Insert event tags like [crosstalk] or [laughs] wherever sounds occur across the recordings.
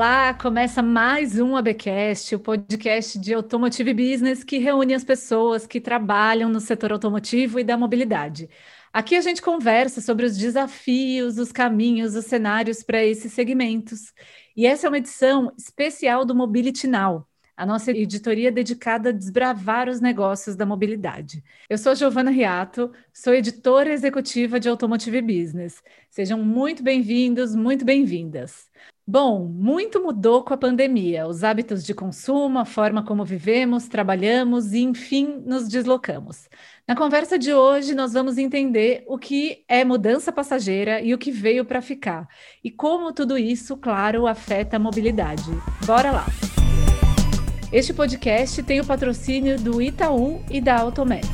Olá! Começa mais um ABcast, o podcast de Automotive Business que reúne as pessoas que trabalham no setor automotivo e da mobilidade. Aqui a gente conversa sobre os desafios, os caminhos, os cenários para esses segmentos. E essa é uma edição especial do Mobility Now, a nossa editoria dedicada a desbravar os negócios da mobilidade. Eu sou Giovana Riato, sou editora executiva de Automotive Business. Sejam muito bem-vindos, muito bem-vindas. Bom, muito mudou com a pandemia, os hábitos de consumo, a forma como vivemos, trabalhamos e, enfim, nos deslocamos. Na conversa de hoje, nós vamos entender o que é mudança passageira e o que veio para ficar, e como tudo isso, claro, afeta a mobilidade. Bora lá! Este podcast tem o patrocínio do Itaú e da Automec.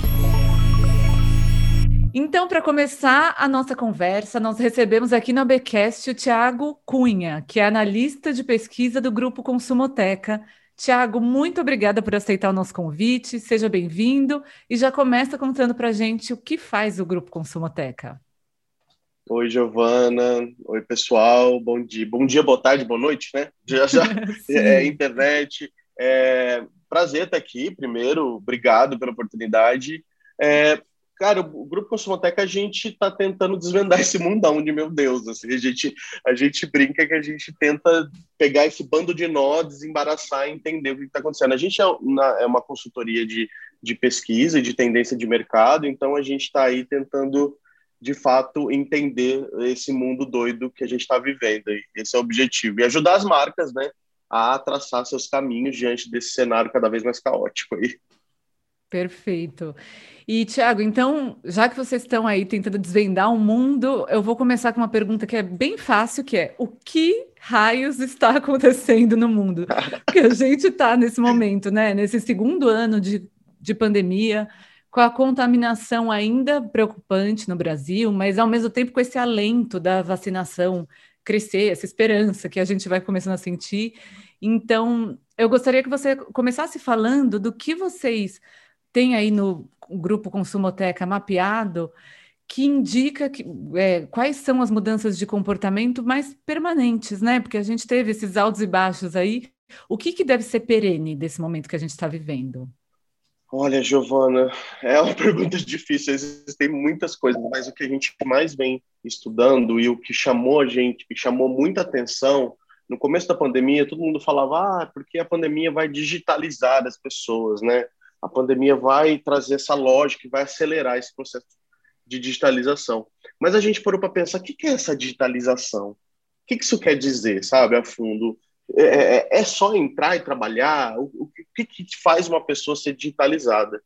Então, para começar a nossa conversa, nós recebemos aqui no ABcast o Tiago Cunha, que é analista de pesquisa do Grupo Consumoteca. Tiago, muito obrigada por aceitar o nosso convite, seja bem-vindo e já começa contando para a gente o que faz o Grupo Consumoteca. Oi, Giovana. Oi, pessoal. Bom dia. Bom dia, boa tarde, boa noite, né? Já já [laughs] é, internet. É, prazer estar aqui, primeiro, obrigado pela oportunidade. É, cara, o Grupo Consumoteca, a gente está tentando desvendar [laughs] esse mundão de meu Deus, assim, a gente, a gente brinca que a gente tenta pegar esse bando de nó, desembaraçar e entender o que está acontecendo. A gente é uma, é uma consultoria de, de pesquisa e de tendência de mercado, então a gente está aí tentando, de fato, entender esse mundo doido que a gente está vivendo. Esse é o objetivo. E ajudar as marcas, né, a traçar seus caminhos diante desse cenário cada vez mais caótico aí. Perfeito. E, Tiago, então, já que vocês estão aí tentando desvendar o mundo, eu vou começar com uma pergunta que é bem fácil, que é o que raios está [laughs] acontecendo no mundo? Porque a gente está nesse momento, né? Nesse segundo ano de, de pandemia, com a contaminação ainda preocupante no Brasil, mas ao mesmo tempo com esse alento da vacinação crescer, essa esperança que a gente vai começando a sentir. Então, eu gostaria que você começasse falando do que vocês têm aí no grupo Consumoteca mapeado que indica que, é, quais são as mudanças de comportamento mais permanentes, né? Porque a gente teve esses altos e baixos aí. O que, que deve ser perene desse momento que a gente está vivendo? Olha, Giovana, é uma [laughs] pergunta difícil. Existem muitas coisas, mas o que a gente mais vem estudando e o que chamou a gente, que chamou muita atenção no começo da pandemia, todo mundo falava, ah, porque a pandemia vai digitalizar as pessoas, né? A pandemia vai trazer essa lógica, vai acelerar esse processo de digitalização. Mas a gente parou para pensar, o que é essa digitalização? O que isso quer dizer, sabe, a fundo? É, é, é só entrar e trabalhar? O, o que, que faz uma pessoa ser digitalizada?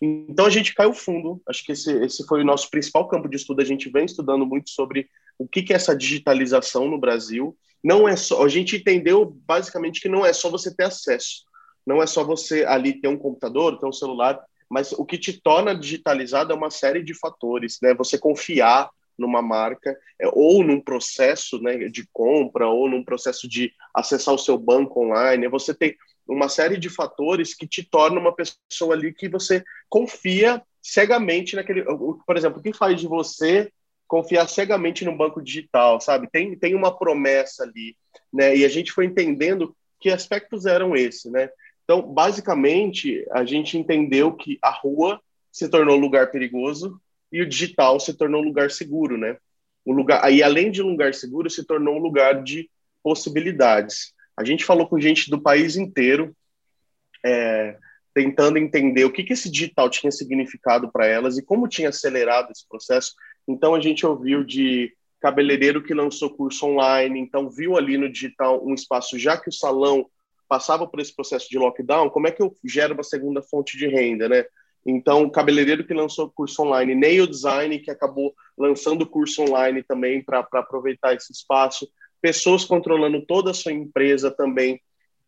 Então a gente caiu fundo. Acho que esse, esse foi o nosso principal campo de estudo. A gente vem estudando muito sobre o que, que é essa digitalização no Brasil. Não é só. A gente entendeu basicamente que não é só você ter acesso. Não é só você ali ter um computador, ter um celular, mas o que te torna digitalizado é uma série de fatores, né? Você confiar numa marca, é, ou num processo né, de compra, ou num processo de acessar o seu banco online. Você tem uma série de fatores que te tornam uma pessoa ali que você confia cegamente naquele. Por exemplo, o que faz de você confiar cegamente no banco digital, sabe? Tem, tem uma promessa ali, né? E a gente foi entendendo que aspectos eram esses, né? Então, basicamente, a gente entendeu que a rua se tornou lugar perigoso e o digital se tornou lugar seguro, né? Um lugar, aí além de um lugar seguro, se tornou um lugar de possibilidades. A gente falou com gente do país inteiro, é, tentando entender o que, que esse digital tinha significado para elas e como tinha acelerado esse processo. Então a gente ouviu de cabeleireiro que lançou curso online, então viu ali no digital um espaço, já que o salão passava por esse processo de lockdown, como é que eu gero uma segunda fonte de renda, né? Então, cabeleireiro que lançou curso online, nail design que acabou lançando curso online também para aproveitar esse espaço, pessoas controlando toda a sua empresa também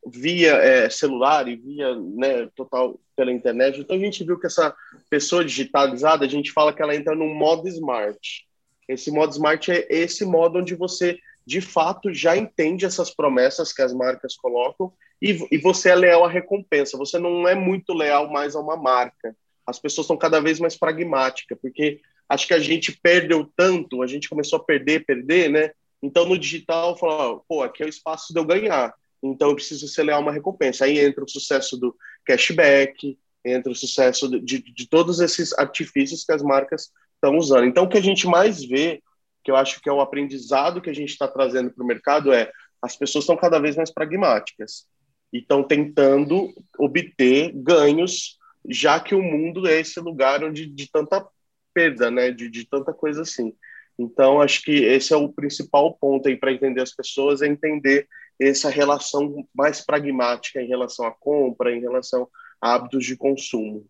via é, celular e via né, total pela internet. Então a gente viu que essa pessoa digitalizada, a gente fala que ela entra no modo smart. Esse modo smart é esse modo onde você de fato já entende essas promessas que as marcas colocam e, e você é leal à recompensa. Você não é muito leal mais a uma marca as pessoas estão cada vez mais pragmáticas, porque acho que a gente perdeu tanto, a gente começou a perder, perder, né? Então, no digital, fala, pô, aqui é o espaço de eu ganhar. Então, eu preciso acelerar uma recompensa. Aí entra o sucesso do cashback, entra o sucesso de, de, de todos esses artifícios que as marcas estão usando. Então, o que a gente mais vê, que eu acho que é o aprendizado que a gente está trazendo para o mercado, é as pessoas estão cada vez mais pragmáticas e estão tentando obter ganhos, já que o mundo é esse lugar onde de tanta perda, né, de, de tanta coisa assim. Então, acho que esse é o principal ponto aí para entender as pessoas, é entender essa relação mais pragmática em relação à compra, em relação a hábitos de consumo.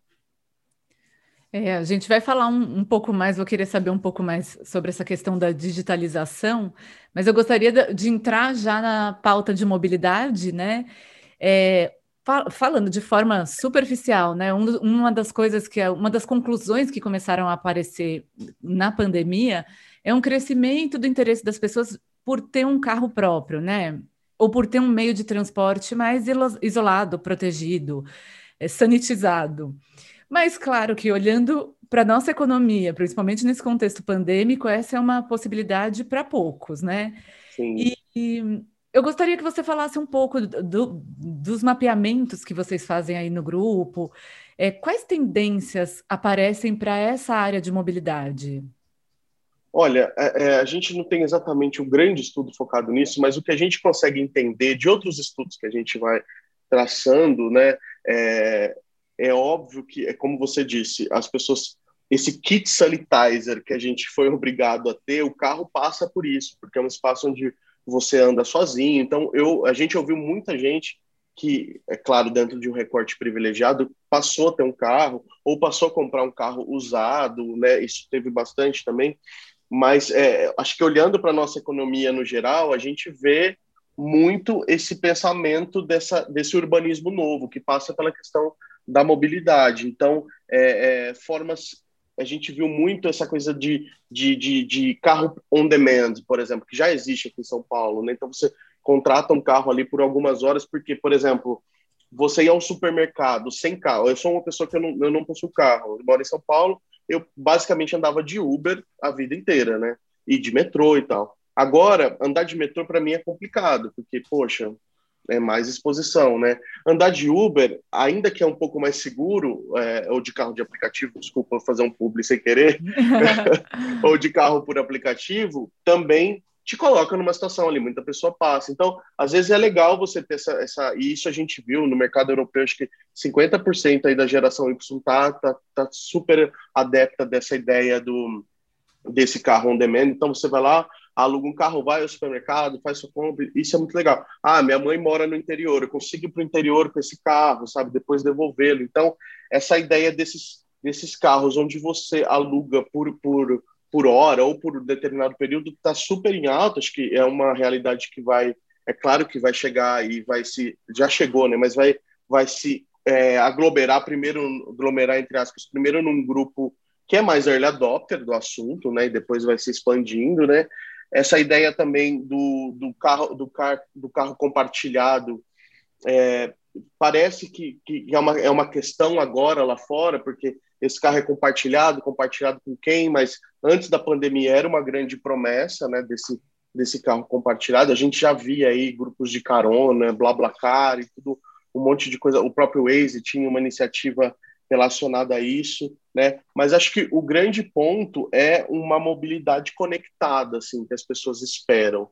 É, a gente vai falar um, um, pouco mais, vou querer saber um pouco mais sobre essa questão da digitalização, mas eu gostaria de, de entrar já na pauta de mobilidade, né? É, fal falando de forma superficial, né? Um, uma das coisas que é uma das conclusões que começaram a aparecer na pandemia é um crescimento do interesse das pessoas por ter um carro próprio, né? Ou por ter um meio de transporte mais isolado, protegido, é, sanitizado. Mas, claro que olhando para a nossa economia, principalmente nesse contexto pandêmico, essa é uma possibilidade para poucos, né? Sim. E, e, eu gostaria que você falasse um pouco do, dos mapeamentos que vocês fazem aí no grupo. É, quais tendências aparecem para essa área de mobilidade? Olha, é, é, a gente não tem exatamente um grande estudo focado nisso, mas o que a gente consegue entender de outros estudos que a gente vai traçando, né, é, é óbvio que, é como você disse, as pessoas, esse kit sanitizer que a gente foi [laughs] obrigado a ter, o carro passa por isso, porque é um espaço onde você anda sozinho. Então, eu, a gente ouviu muita gente que, é claro, dentro de um recorte privilegiado, passou a ter um carro ou passou a comprar um carro usado, né? Isso teve bastante também. Mas é, acho que olhando para a nossa economia no geral, a gente vê muito esse pensamento dessa, desse urbanismo novo, que passa pela questão da mobilidade. Então, é, é, formas. A gente viu muito essa coisa de, de, de, de, carro on demand, por exemplo, que já existe aqui em São Paulo. Né? Então, você contrata um carro ali por algumas horas, porque, por exemplo, você ir ao supermercado sem carro. Eu sou uma pessoa que eu não, eu não possuo carro. Eu moro em São Paulo, eu basicamente andava de Uber a vida inteira, né? E de metrô e tal. Agora, andar de metrô para mim é complicado, porque, poxa, é mais exposição, né? Andar de Uber, ainda que é um pouco mais seguro, é, ou de carro de aplicativo, desculpa fazer um publi sem querer, [laughs] ou de carro por aplicativo, também te coloca numa situação ali, muita pessoa passa. Então, às vezes é legal você ter essa, essa e isso a gente viu no mercado europeu, acho que 50% aí da geração Y tá, tá, tá super adepta dessa ideia do desse carro on demand. Então, você vai lá, aluga um carro, vai ao supermercado, faz sua compra, isso é muito legal. Ah, minha mãe mora no interior, eu consigo ir para o interior com esse carro, sabe, depois devolvê-lo. Então, essa ideia desses, desses carros onde você aluga por, por por hora ou por determinado período está super em alta, acho que é uma realidade que vai, é claro que vai chegar e vai se, já chegou, né, mas vai, vai se é, aglomerar primeiro, aglomerar entre aspas, primeiro num grupo que é mais early adopter do assunto, né, e depois vai se expandindo, né, essa ideia também do, do carro do, car, do carro compartilhado é, parece que, que é, uma, é uma questão agora lá fora, porque esse carro é compartilhado, compartilhado com quem, mas antes da pandemia era uma grande promessa, né, desse, desse carro compartilhado. A gente já via aí grupos de carona, BlaBlaCar e tudo, um monte de coisa. O próprio Waze tinha uma iniciativa relacionada a isso, né? Mas acho que o grande ponto é uma mobilidade conectada, assim, que as pessoas esperam.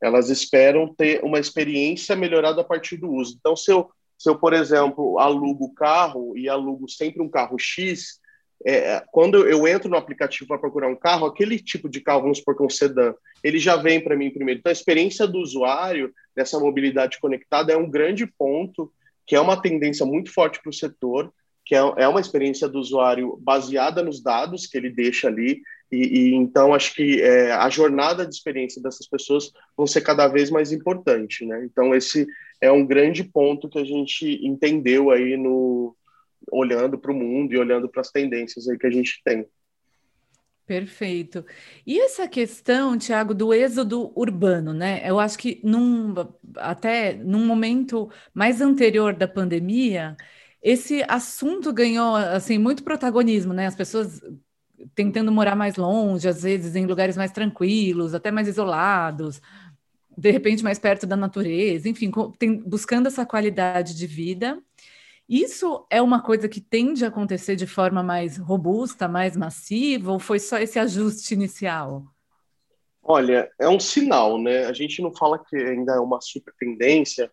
Elas esperam ter uma experiência melhorada a partir do uso. Então, se eu se eu, por exemplo, alugo o carro e alugo sempre um carro X, é, quando eu entro no aplicativo para procurar um carro, aquele tipo de carro, vamos supor que é um sedã, ele já vem para mim primeiro. Então, a experiência do usuário dessa mobilidade conectada é um grande ponto, que é uma tendência muito forte para o setor, que é, é uma experiência do usuário baseada nos dados que ele deixa ali, e, e então acho que é, a jornada de experiência dessas pessoas vão ser cada vez mais importante, né? Então esse é um grande ponto que a gente entendeu aí no olhando para o mundo e olhando para as tendências aí que a gente tem. Perfeito. E essa questão, Tiago, do êxodo urbano, né? Eu acho que num, até num momento mais anterior da pandemia, esse assunto ganhou assim muito protagonismo, né? As pessoas tentando morar mais longe, às vezes em lugares mais tranquilos, até mais isolados, de repente mais perto da natureza, enfim, tem, buscando essa qualidade de vida. Isso é uma coisa que tende a acontecer de forma mais robusta, mais massiva, ou foi só esse ajuste inicial? Olha, é um sinal, né? A gente não fala que ainda é uma super tendência,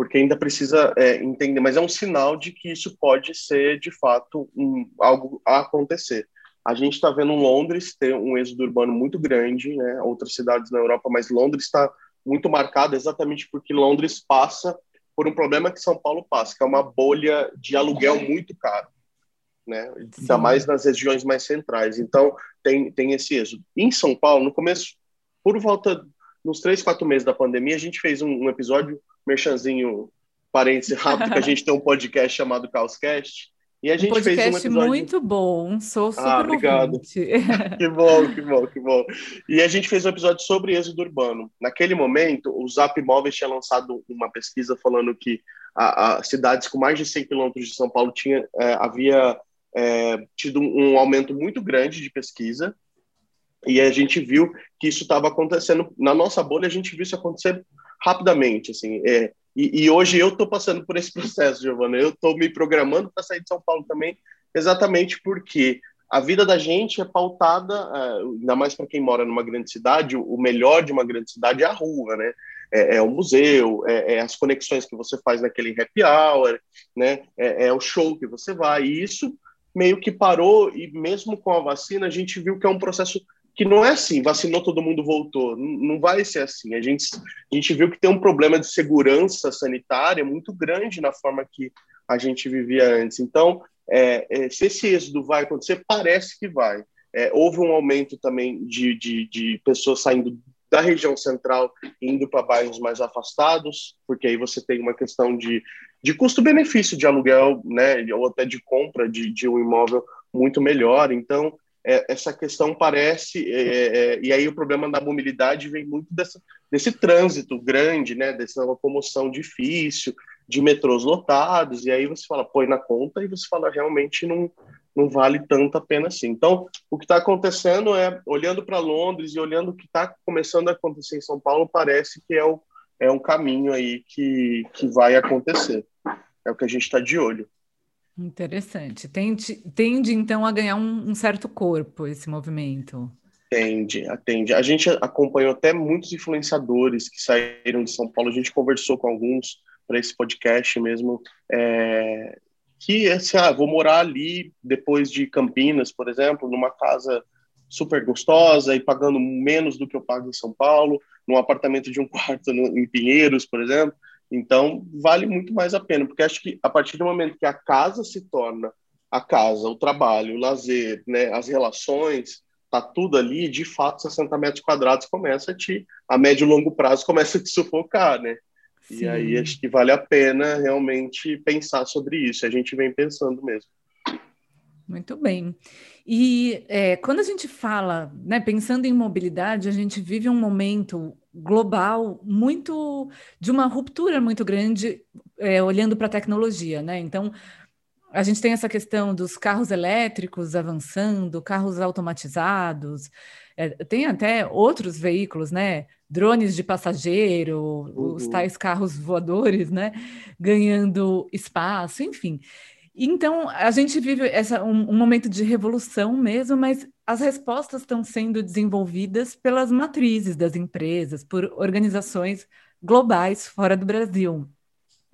porque ainda precisa é, entender, mas é um sinal de que isso pode ser, de fato, um, algo a acontecer. A gente está vendo Londres ter um êxodo urbano muito grande, né? outras cidades na Europa, mas Londres está muito marcada exatamente porque Londres passa por um problema que São Paulo passa, que é uma bolha de aluguel muito caro, né? ainda mais nas regiões mais centrais. Então, tem, tem esse êxodo. Em São Paulo, no começo, por volta nos três, quatro meses da pandemia, a gente fez um, um episódio merchanzinho, parênteses rápido, que a gente tem um podcast chamado Caoscast. E a gente um podcast fez um episódio... muito bom, sou ah, super ah, obrigado. [laughs] que bom, que bom, que bom. E a gente fez um episódio sobre êxodo urbano. Naquele momento, o Zap Móveis tinha lançado uma pesquisa falando que a, a cidades com mais de 100 quilômetros de São Paulo tinha, é, havia é, tido um aumento muito grande de pesquisa, e a gente viu que isso estava acontecendo na nossa bolha, a gente viu isso acontecer rapidamente, assim. É, e, e, hoje eu estou passando por esse [laughs] processo, Giovana. Eu estou me programando para sair de São Paulo também, exatamente porque a vida da gente é pautada, é, ainda mais para quem mora numa grande cidade, o melhor de uma grande cidade é a rua, né? É, é o museu, é, é, as conexões que você faz naquele happy hour, né? É, é, o show que você vai. E isso meio que parou, e mesmo com a vacina, a gente viu que é um processo que não é assim, vacinou todo mundo voltou, não vai ser assim. A gente, a gente viu que tem um problema de segurança sanitária muito grande na forma que a gente vivia antes. Então, é, é, se esse êxodo vai acontecer, parece que vai. É, houve um aumento também de, de, de pessoas saindo da região central indo para bairros mais afastados, porque aí você tem uma questão de, de custo-benefício de aluguel, né, ou até de compra de, de um imóvel muito melhor. Então, é, essa questão parece, é, é, e aí o problema da mobilidade vem muito dessa, desse trânsito grande, né, dessa locomoção difícil, de metrôs lotados, e aí você fala, põe na conta, e você fala, realmente não, não vale tanto a pena assim. Então, o que está acontecendo é, olhando para Londres e olhando o que está começando a acontecer em São Paulo, parece que é, o, é um caminho aí que, que vai acontecer. É o que a gente está de olho. Interessante. Tende, tende então a ganhar um, um, certo corpo esse movimento. Tende, atende. A gente acompanhou até muitos influenciadores que saíram de São Paulo. A gente conversou com alguns para esse podcast mesmo. É, que assim, ah, vou morar ali depois de Campinas, por exemplo, numa casa super gostosa e pagando menos do que eu pago em São Paulo, num apartamento de um [laughs] quarto no, em Pinheiros, por exemplo. Então, vale muito mais a pena, porque acho que a partir do momento que a casa se torna a casa, o trabalho, o lazer, né, as relações, tá tudo ali, de fato, 60 metros quadrados começa a te, a médio e longo prazo, começa a te sufocar, né? Sim. E aí acho que vale a pena realmente pensar sobre isso. A gente vem pensando mesmo. Muito bem. E é, quando a gente fala, né, pensando em mobilidade, a gente vive um momento global muito de uma ruptura muito grande é, olhando para a tecnologia, né? Então a gente tem essa questão dos carros elétricos avançando, carros automatizados, é, tem até outros veículos, né? Drones de passageiro, uhum. os tais carros voadores, né? Ganhando espaço, enfim. Então, a gente vive essa, um, um, momento de revolução mesmo, mas as respostas estão sendo desenvolvidas pelas matrizes das empresas, por organizações globais fora do Brasil.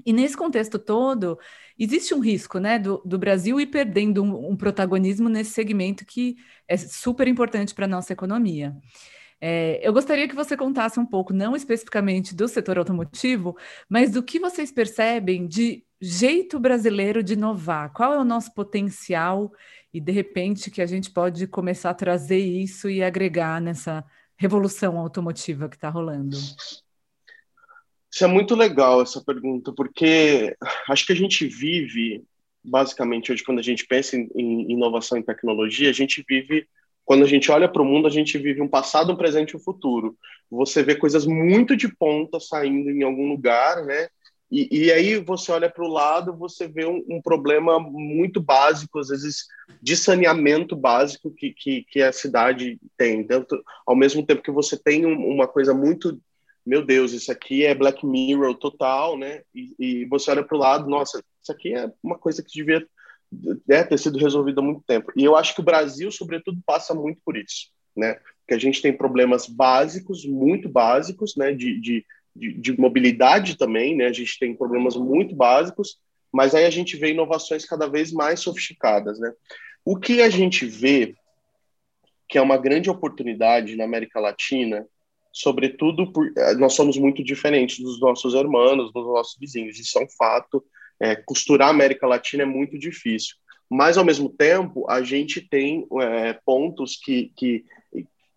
E nesse contexto todo, existe um risco né, do, do Brasil ir perdendo um, um protagonismo nesse segmento que é super importante para a nossa economia. É, eu gostaria que você contasse um pouco, não especificamente do setor automotivo, mas do que vocês percebem de jeito brasileiro de inovar. Qual é o nosso potencial e, de repente, que a gente pode começar a trazer isso e agregar nessa revolução automotiva que está rolando? Isso é muito legal, essa pergunta, porque acho que a gente vive, basicamente, hoje, quando a gente pensa em, em inovação e tecnologia, a gente vive quando a gente olha para o mundo, a gente vive um passado, um presente e um futuro. Você vê coisas muito de ponta saindo em algum lugar, né? E, e aí você olha para o lado, você vê um, um, problema muito básico, às vezes de saneamento básico que, que, que a cidade tem. Tanto, ao mesmo tempo que você tem um, uma coisa muito, meu Deus, isso aqui é Black Mirror total, né? E, e você olha para o lado, nossa, isso aqui é uma coisa que devia né, ter sido resolvida há muito tempo. E eu acho que o Brasil, sobretudo, passa muito por isso, né? Que a gente tem problemas básicos, muito básicos, né? de, de de, de, mobilidade também, né? A gente tem problemas muito básicos, mas aí a gente vê inovações cada vez mais sofisticadas, né? O que a gente vê que é uma grande oportunidade na América Latina, sobretudo por eh, nós somos muito diferentes dos nossos irmãos, dos nossos vizinhos, isso é um fato. É, costurar a América Latina é muito difícil, mas ao mesmo tempo a gente tem é, pontos que, que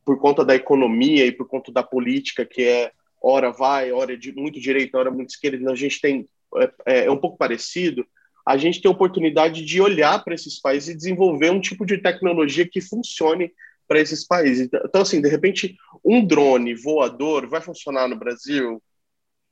por conta da economia e por conta da política que é hora vai, hora de muito direita, hora muito esquerda, a gente tem é, é, é um pouco parecido. A gente tem a oportunidade de olhar para esses países e desenvolver um tipo de tecnologia que funcione para esses países. Então, então, assim, de repente, um drone voador vai funcionar no Brasil?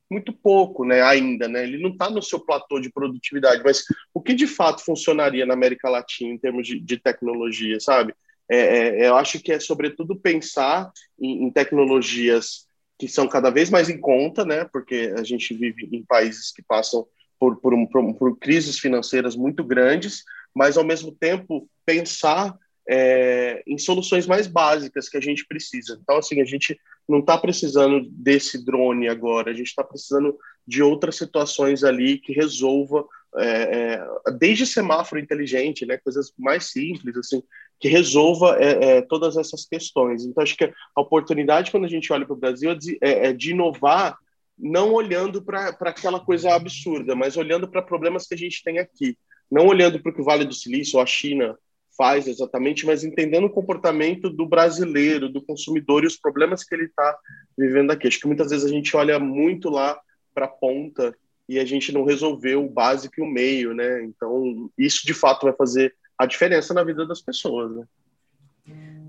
Muito pouco, né? Ainda, né? Ele não está no seu platô de produtividade, mas o que de fato funcionaria na América Latina em termos de, de tecnologia, sabe? É, é, eu acho que é sobretudo pensar em, em tecnologias que são cada vez mais em conta, né? Porque a gente vive em países que passam por, por, um, por, por crises financeiras muito grandes, mas ao mesmo tempo pensar é, em soluções mais básicas que a gente precisa. Então, assim, a gente não está precisando desse drone agora, a gente está precisando de outras situações ali que resolva, é, é, desde semáforo inteligente, né, coisas mais simples, assim, que resolva é, é, todas essas questões. Então, acho que a oportunidade, quando a gente olha para o Brasil, é de, é, é de inovar, não olhando para aquela coisa absurda, mas olhando para problemas que a gente tem aqui. Não olhando para o que o Vale do Silício ou a China faz exatamente, mas entendendo o comportamento do brasileiro, do consumidor e os problemas que ele está vivendo aqui. Acho que muitas vezes a gente olha muito lá para a ponta e a gente não resolveu o básico e o meio, né? Então, isso de fato vai fazer a diferença na vida das pessoas, né?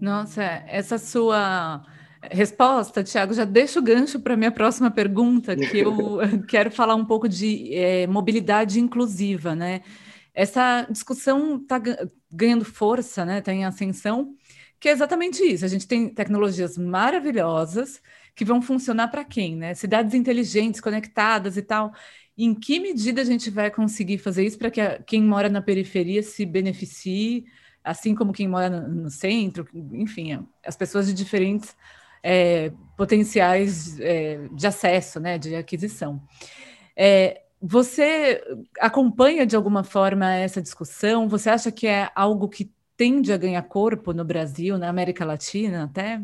Nossa, essa sua resposta, Tiago, já deixa o gancho para a minha próxima pergunta, que eu [laughs] quero falar um pouco de é, mobilidade inclusiva, né? Essa discussão está ganhando força, né? Está em ascensão, que é exatamente isso. A gente tem tecnologias maravilhosas que vão funcionar para quem, né? Cidades inteligentes, conectadas e tal. Em que medida a gente vai conseguir fazer isso para que a, quem mora na periferia se beneficie, assim como quem mora no, no centro, enfim, as pessoas de diferentes é, potenciais é, de acesso, né, de aquisição. É, você acompanha de alguma forma essa discussão? Você acha que é algo que tende a ganhar corpo no Brasil, na América Latina até?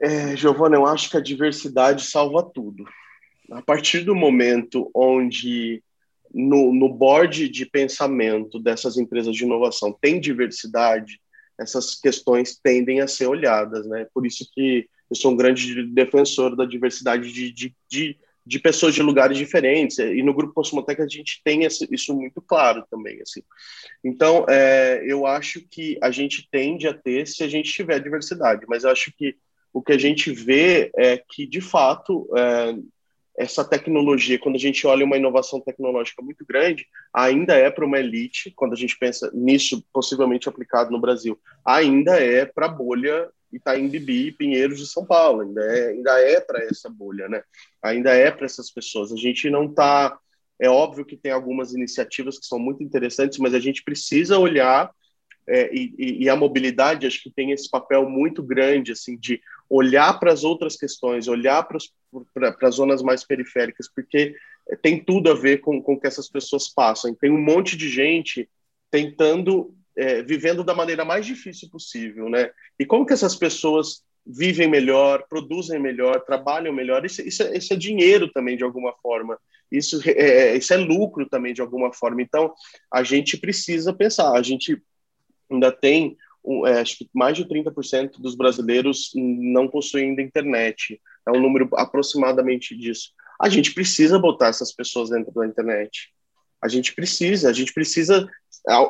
É, Giovana, eu acho que a diversidade salva tudo a partir do momento onde no, no board de pensamento dessas empresas de inovação tem diversidade, essas questões tendem a ser olhadas, né? Por isso que eu sou um grande defensor da diversidade de, de, de, de pessoas de lugares diferentes, e no Grupo Consumotec a gente tem esse, isso muito claro também, assim. Então, é, eu acho que a gente tende a ter se a gente tiver diversidade, mas eu acho que o que a gente vê é que, de fato, é, essa tecnologia, quando a gente olha uma inovação tecnológica muito grande, ainda é para uma elite, quando a gente pensa nisso possivelmente aplicado no Brasil, ainda é para bolha Itaim Bibi, Pinheiros de São Paulo, ainda é, ainda é para essa bolha, né? Ainda é para essas pessoas. A gente não está. É óbvio que tem algumas iniciativas que são muito interessantes, mas a gente precisa olhar é, e, e, a mobilidade acho que tem esse papel muito grande assim de olhar para as outras questões, olhar para as zonas mais periféricas, porque tem tudo a ver com, com o que essas pessoas passam. Tem um monte de gente tentando, é, vivendo da maneira mais difícil possível, né? E como que essas pessoas vivem melhor, produzem melhor, trabalham melhor? Isso, isso, é, isso é dinheiro também, de alguma forma. Isso é, é, isso é lucro também, de alguma forma. Então, a gente precisa pensar. A gente ainda tem, é, acho que mais de 30% dos brasileiros não possuem ainda internet. É um número aproximadamente disso. A gente precisa botar essas pessoas dentro da internet. A gente precisa, a gente precisa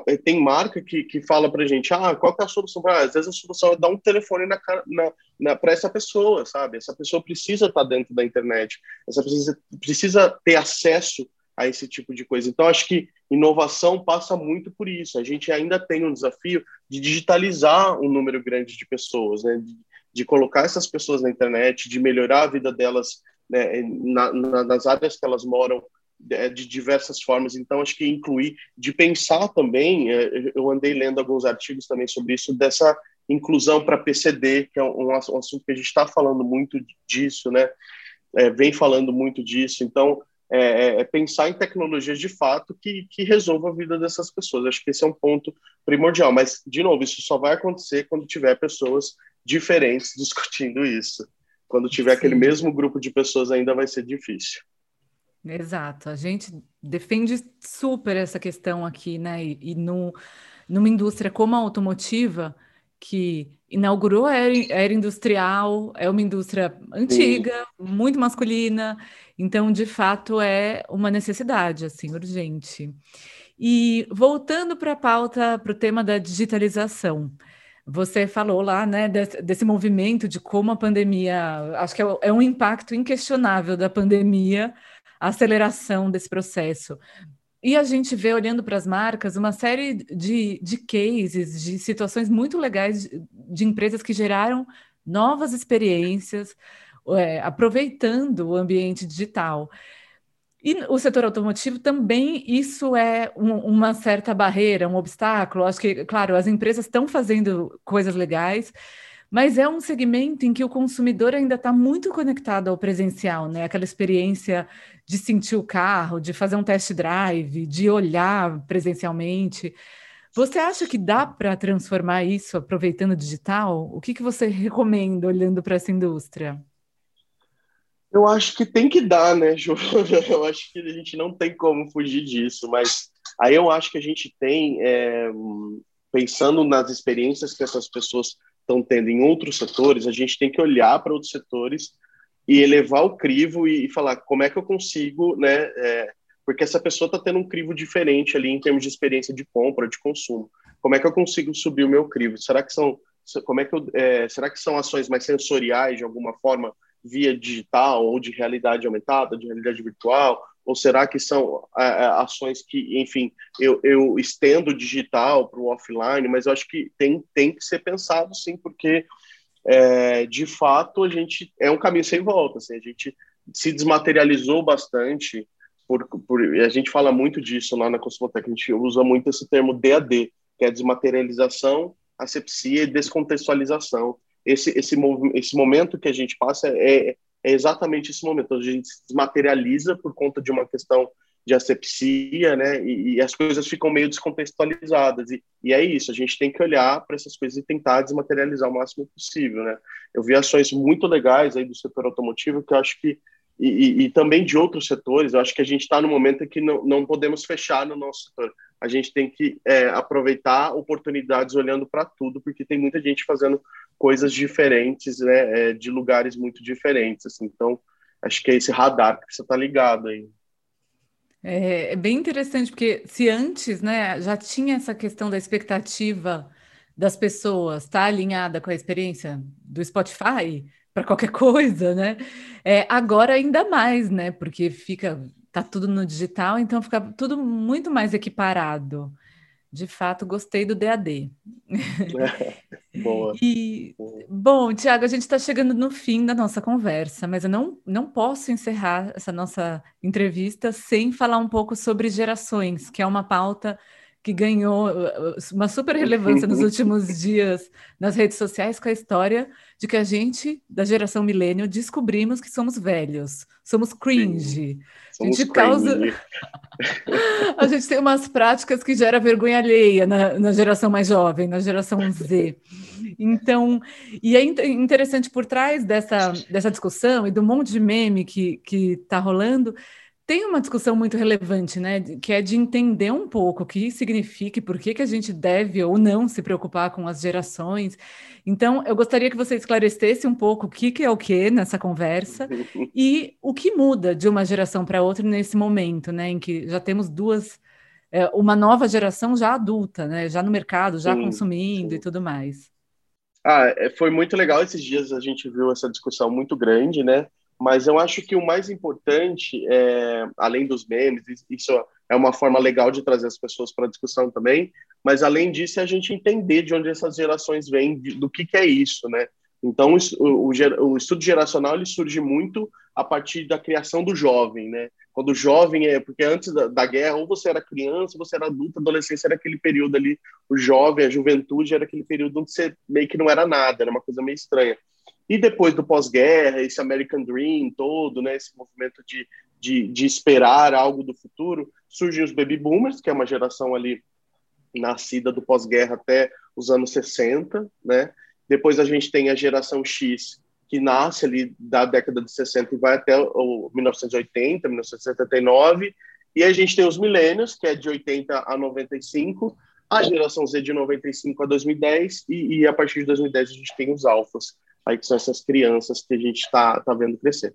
é, tem marca que, que fala para gente, ah, qual que é a solução? Ah, às vezes a solução é dar um telefone na, na, na para essa pessoa, sabe? Essa pessoa precisa estar tá dentro da internet, essa precisa, precisa ter acesso a esse tipo de coisa. Então, acho que inovação passa muito por isso. A gente ainda tem um desafio de digitalizar um número grande de pessoas, né? de, de colocar essas pessoas na internet, de melhorar a vida delas né, na, na, nas áreas que elas moram de, de, diversas formas. Então, acho que incluir, de pensar também, é, eu andei lendo alguns artigos também sobre isso, dessa inclusão para PCD, que é um, assunto que a gente está falando muito disso, né? É, vem falando muito disso. Então, é, é, é, pensar em tecnologias de fato que, que resolvam a vida dessas pessoas. Acho que esse é um ponto primordial. Mas, de novo, isso só vai acontecer quando tiver pessoas diferentes [laughs] discutindo isso. Quando tiver Sim. aquele mesmo grupo de pessoas, ainda vai ser difícil. Exato. A gente defende super essa questão aqui, né? E, e no, numa indústria como a automotiva, que inaugurou a era, a era industrial, é uma indústria antiga, Sim. muito masculina, então, de fato, é uma necessidade, assim, urgente. E voltando para a pauta, para o tema da digitalização, você falou lá, né, desse, desse, movimento de como a pandemia, acho que é, é um impacto inquestionável da pandemia, a aceleração desse processo. E a gente vê, olhando para as marcas, uma série de, de cases, de situações muito legais de, de empresas que geraram novas experiências, é, aproveitando o ambiente digital. E o setor automotivo também, isso é um, uma certa barreira, um obstáculo. Acho que, claro, as empresas estão fazendo coisas legais, mas é um segmento em que o consumidor ainda está muito conectado ao presencial, né? Aquela experiência de sentir o carro, de fazer um test drive, de olhar presencialmente. Você acha que dá para transformar isso aproveitando o digital? O que, que você recomenda olhando para essa indústria? Eu acho que tem que dar, né, [laughs] Giovana? Eu acho que a gente não tem como fugir disso, mas aí eu acho que a gente tem, é, pensando nas experiências que essas pessoas estão tendo em outros setores, a gente tem que olhar para outros setores e elevar o crivo e, e, falar como é que eu consigo, né? É, porque essa pessoa está tendo um crivo diferente ali em termos de experiência de compra, de consumo. Como é que eu consigo subir o meu crivo? Será que são, como é que eu, é, será que são ações mais sensoriais de alguma forma? via digital ou de realidade aumentada, de realidade virtual? Ou será que são é, é ações que, enfim, eu, eu estendo digital para o offline? Mas eu acho que tem, tem que ser pensado, sim, porque, é, de fato, a gente é um caminho sem volta. Assim, a gente se desmaterializou bastante, por, por, a gente fala muito disso lá na Cosmotec, a gente usa muito esse termo DAD, que é desmaterialização, asepsia e descontextualização esse, esse, esse momento que a gente passa é, é exatamente esse momento. A gente se desmaterializa por conta de uma questão de asepsia, né? E, e, as coisas ficam meio descontextualizadas. E, e é isso, a gente tem que olhar para essas coisas e tentar desmaterializar o máximo possível, né? Eu vi ações muito legais aí do setor automotivo que eu acho que e, e, também de outros setores. Eu acho que a gente está no momento em que não, não podemos fechar no nosso setor. A gente tem que é, aproveitar oportunidades olhando para tudo, porque tem muita gente fazendo coisas diferentes, né, é, de lugares muito diferentes. Assim. Então, acho que é esse radar que você está ligado aí. É, é bem interessante, porque se antes né, já tinha essa questão da expectativa das pessoas tá alinhada com a experiência do Spotify, para qualquer [laughs] coisa, né? É, agora ainda mais, né? Porque fica tá tudo no digital, então fica tudo muito mais equiparado. De fato, gostei do DAD. [laughs] Boa. E, bom, Tiago, a gente está chegando no fim da nossa conversa, mas eu não, não posso encerrar essa nossa entrevista sem falar um pouco sobre gerações, que é uma pauta que ganhou uh, uma super relevância nos últimos [laughs] dias nas redes sociais com a história de que a gente, da geração milênio, descobrimos que somos velhos, somos cringe. a gente causa. [laughs] a gente tem umas práticas que gera vergonha alheia na, na geração mais jovem, na geração Z. Então, e é interessante por trás dessa, dessa discussão e do monte de meme que está rolando tem uma discussão muito relevante, né? Que é de entender um pouco o que significa e por que, que a gente deve ou não se preocupar com as gerações. Então, eu gostaria que você esclarecesse um pouco o que, que é o que nessa conversa [laughs] e o que muda de uma geração para outra nesse momento, né? Em que já temos duas é, uma nova geração já adulta, né? Já no mercado, já sim, consumindo sim. e tudo mais. Ah, é, foi muito legal esses dias a gente viu essa discussão muito grande, né? Mas eu acho que o mais importante, é, além dos memes, isso é uma forma legal de trazer as pessoas para a discussão também, mas além disso é a gente entender de onde essas gerações vêm, do que, que é isso, né? Então, o, o, o, estudo geracional ele surge muito a partir da criação do jovem, né? Quando o jovem é, porque antes da, da, guerra, ou você era criança, ou você era adulto, adolescência era aquele período ali, o jovem, a juventude era aquele período onde você meio que não era nada, era uma coisa meio estranha. E depois do pós-guerra, esse American Dream todo, né, esse movimento de, de, de esperar algo do futuro, surgem os baby boomers, que é uma geração ali nascida do pós-guerra até os anos 60, né? Depois a gente tem a geração X, que nasce ali da década de 60 e vai até o 1980, 1979, e a gente tem os milênios, que é de 80 a 95, a geração Z de 95 a 2010, e, e a partir de 2010 a gente tem os alfas, aí que são essas crianças que a gente está tá vendo crescer.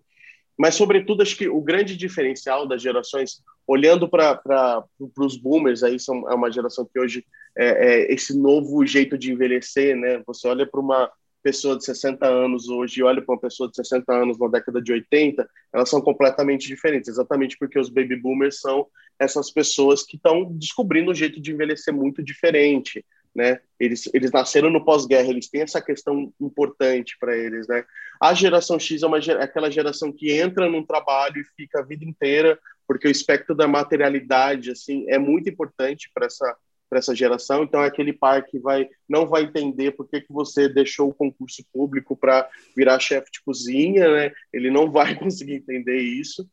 Mas, sobretudo, acho que o grande diferencial das gerações, olhando para os boomers, aí são, é uma geração que hoje é, é esse novo jeito de envelhecer, né? Você olha para uma pessoa de 60 anos hoje e olha para uma pessoa de 60 anos na década de 80, elas são completamente diferentes, exatamente porque os baby boomers são essas pessoas que estão descobrindo um jeito de envelhecer muito diferente né? Eles, eles nasceram no pós-guerra, eles têm essa questão importante para eles, né? A geração X é uma é aquela geração que entra num trabalho e fica a vida inteira, porque o espectro da materialidade assim é muito importante para essa para essa geração. Então é aquele par que vai não vai entender por que, que você deixou o concurso público para virar chefe de cozinha, né? Ele não vai [laughs] conseguir entender isso.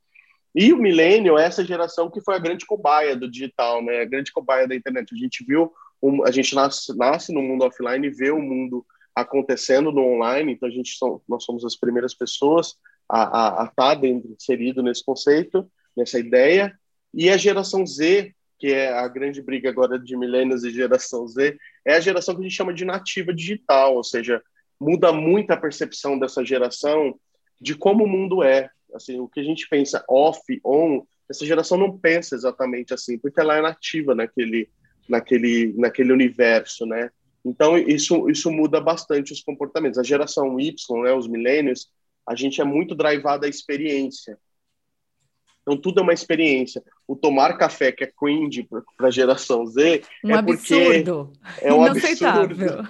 E o milênio é essa geração que foi a grande cobaia do digital, né? A grande cobaia da internet. A gente viu um, a gente nasce, nasce no mundo offline e vê o mundo acontecendo no online, então a gente são, nós somos as primeiras pessoas a, estar tá dentro, inserido nesse conceito, nessa ideia, e a geração Z, que é a grande briga agora de milênios e geração Z, é a geração que a gente chama de nativa digital, ou seja, muda muito a percepção dessa geração de como o mundo é. Assim, o que a gente pensa off, on, essa geração não pensa exatamente assim, porque ela é nativa naquele, naquele, naquele universo, né? Então, isso, isso muda bastante os comportamentos. A geração Y, né, os milênios, a gente é muito drivado à experiência. Então, tudo é uma experiência. O tomar café, que é cringe para a geração Z, um é absurdo. porque... É um absurdo.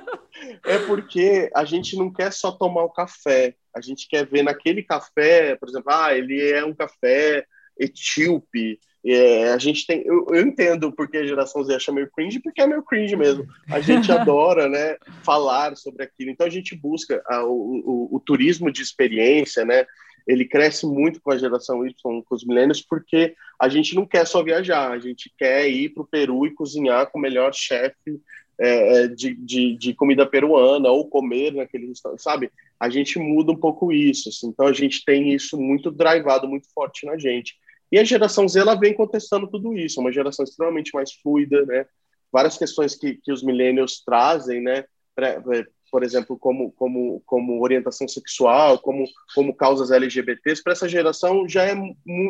[laughs] é porque a gente não quer só tomar o café. A gente quer ver naquele café, por exemplo, ah, ele é um café etíope, é, a gente tem, eu, eu, entendo porque a geração Z acha meio cringe, porque é meio cringe mesmo. A gente [laughs] adora, né, falar sobre aquilo. Então a gente busca a, o, o, o, turismo de experiência, né? Ele cresce muito com a geração Y, com os milênios, porque a gente não quer só viajar, a gente quer ir para o Peru e cozinhar com o melhor chefe é, é, de, de, de, comida peruana ou comer naquele restaurante, sabe? A gente muda um pouco isso. Assim. Então a gente tem isso muito drivado, muito forte na gente. E a geração Z ela vem contestando tudo isso, é uma geração extremamente mais fluida, né? Várias questões que, que os millennials trazem, né? Pra, por exemplo, como, como, como orientação sexual, como, como causas LGBTs, para essa geração já é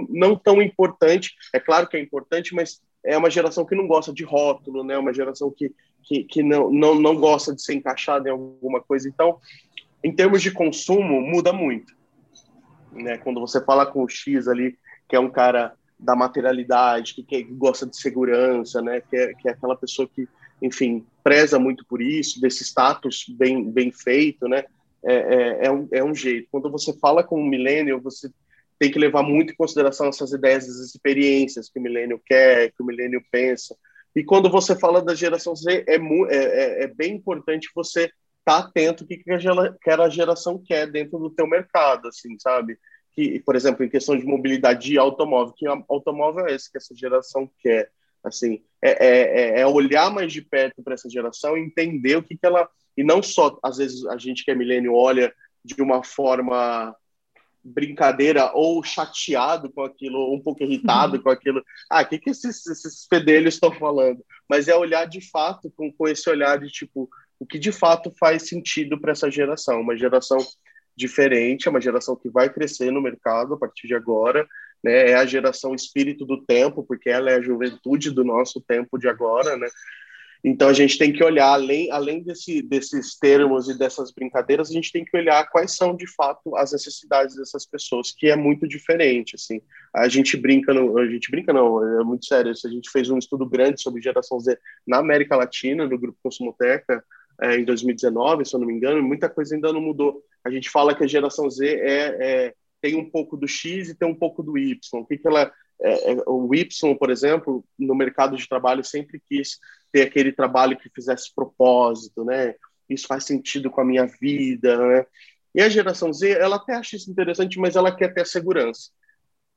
não tão importante. É claro que é importante, mas é uma geração que não gosta de rótulo, né? Uma geração que, que, que não, não, não gosta de ser encaixada em alguma coisa. Então, em termos de consumo, muda muito. Né? Quando você fala com o X ali, que é um cara da materialidade, que, que gosta de segurança, né? Que é, que é aquela pessoa que, enfim, preza muito por isso, desse status bem, bem feito, né? É, é, é, um, é um jeito. Quando você fala com um milênio, você tem que levar muito em consideração essas ideias, essas experiências que o milênio quer, que o milênio pensa. E quando você fala da geração Z, é, é, é, é bem importante você estar tá atento o que, que aquela geração quer dentro do teu mercado, assim, sabe? Que, por exemplo, em questão de mobilidade de automóvel, que automóvel é esse que essa geração quer? Assim, é, é, é, é olhar mais de perto para essa geração e entender o que, que ela. E não só, às vezes, a gente que é milênio olha de uma forma brincadeira ou chateado com aquilo, ou um pouco irritado uhum. com aquilo. Ah, o que, que esses, esses fedelhos estão falando? Mas é olhar de fato com, com esse olhar de tipo, o que de fato faz sentido para essa geração, uma geração diferente, é uma geração que vai crescer no mercado a partir de agora, né? É a geração espírito do tempo, porque ela é a juventude do nosso tempo de agora, né? Então a gente tem que olhar além além desse, desses termos e dessas brincadeiras, a gente tem que olhar quais são de fato as necessidades dessas pessoas, que é muito diferente, assim. A gente brinca, no, a gente brinca não, é muito sério. A gente fez um estudo grande sobre geração Z na América Latina, no grupo Consumoteca, é, em 2019, se eu não me engano, e muita coisa ainda não mudou. A gente fala que a geração Z é, é tem um pouco do X e tem um pouco do Y. O que, que ela é, é, o Y, por exemplo, no mercado de trabalho sempre quis ter aquele trabalho que fizesse propósito, né? Isso faz sentido com a minha vida, né? E a geração Z, ela até acha isso interessante, mas ela quer ter a segurança,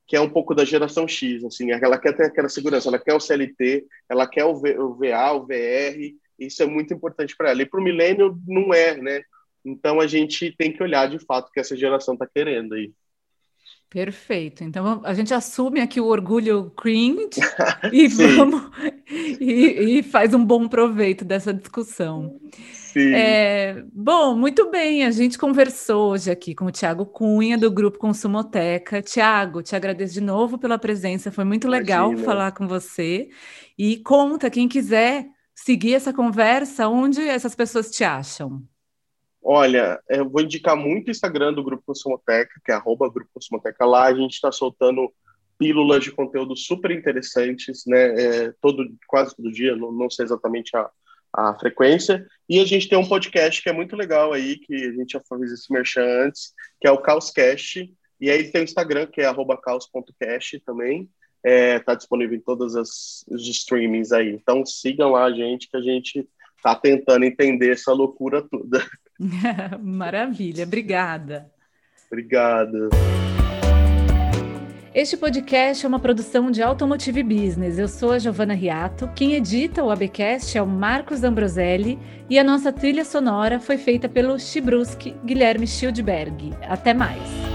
que é um pouco da geração X, assim, ela quer ter aquela segurança, ela quer o CLT, ela quer o, v, o VA, o VR, isso é muito importante para ela. E para o milênio não é, né? Então a gente tem que olhar de fato o que essa geração está querendo aí. Perfeito. Então a gente assume aqui o orgulho cringe [laughs] e vamos e, e, faz um bom proveito dessa discussão. Sim. É, bom, muito bem. A gente conversou hoje aqui com o Tiago Cunha do Grupo Consumoteca. Tiago, te agradeço de novo pela presença. Foi muito legal Imagina. falar com você. E conta quem quiser seguir essa conversa, onde essas pessoas te acham. Olha, eu vou indicar muito o Instagram do Grupo Consumoteca, que é arroba Grupo Consumoteca. Lá a gente está soltando pílulas de conteúdo super interessantes, né? É, todo, quase todo dia, não, não sei exatamente a, a frequência. E a gente tem um podcast que é muito legal aí, que a gente já fez esse merchan antes, que é o Caoscast. E aí tem o Instagram, que é arroba caos.cast também. É, tá disponível em todas as os streamings aí. Então sigam lá a gente, que a gente tá tentando entender essa loucura toda. [laughs] [laughs] Maravilha, obrigada. Obrigado. Este podcast é uma produção de Automotive Business. Eu sou a Giovana Riato. Quem edita o ABcast é o Marcos Ambroselli e a nossa trilha sonora foi feita pelo Chibruski Guilherme Schildberg. Até mais.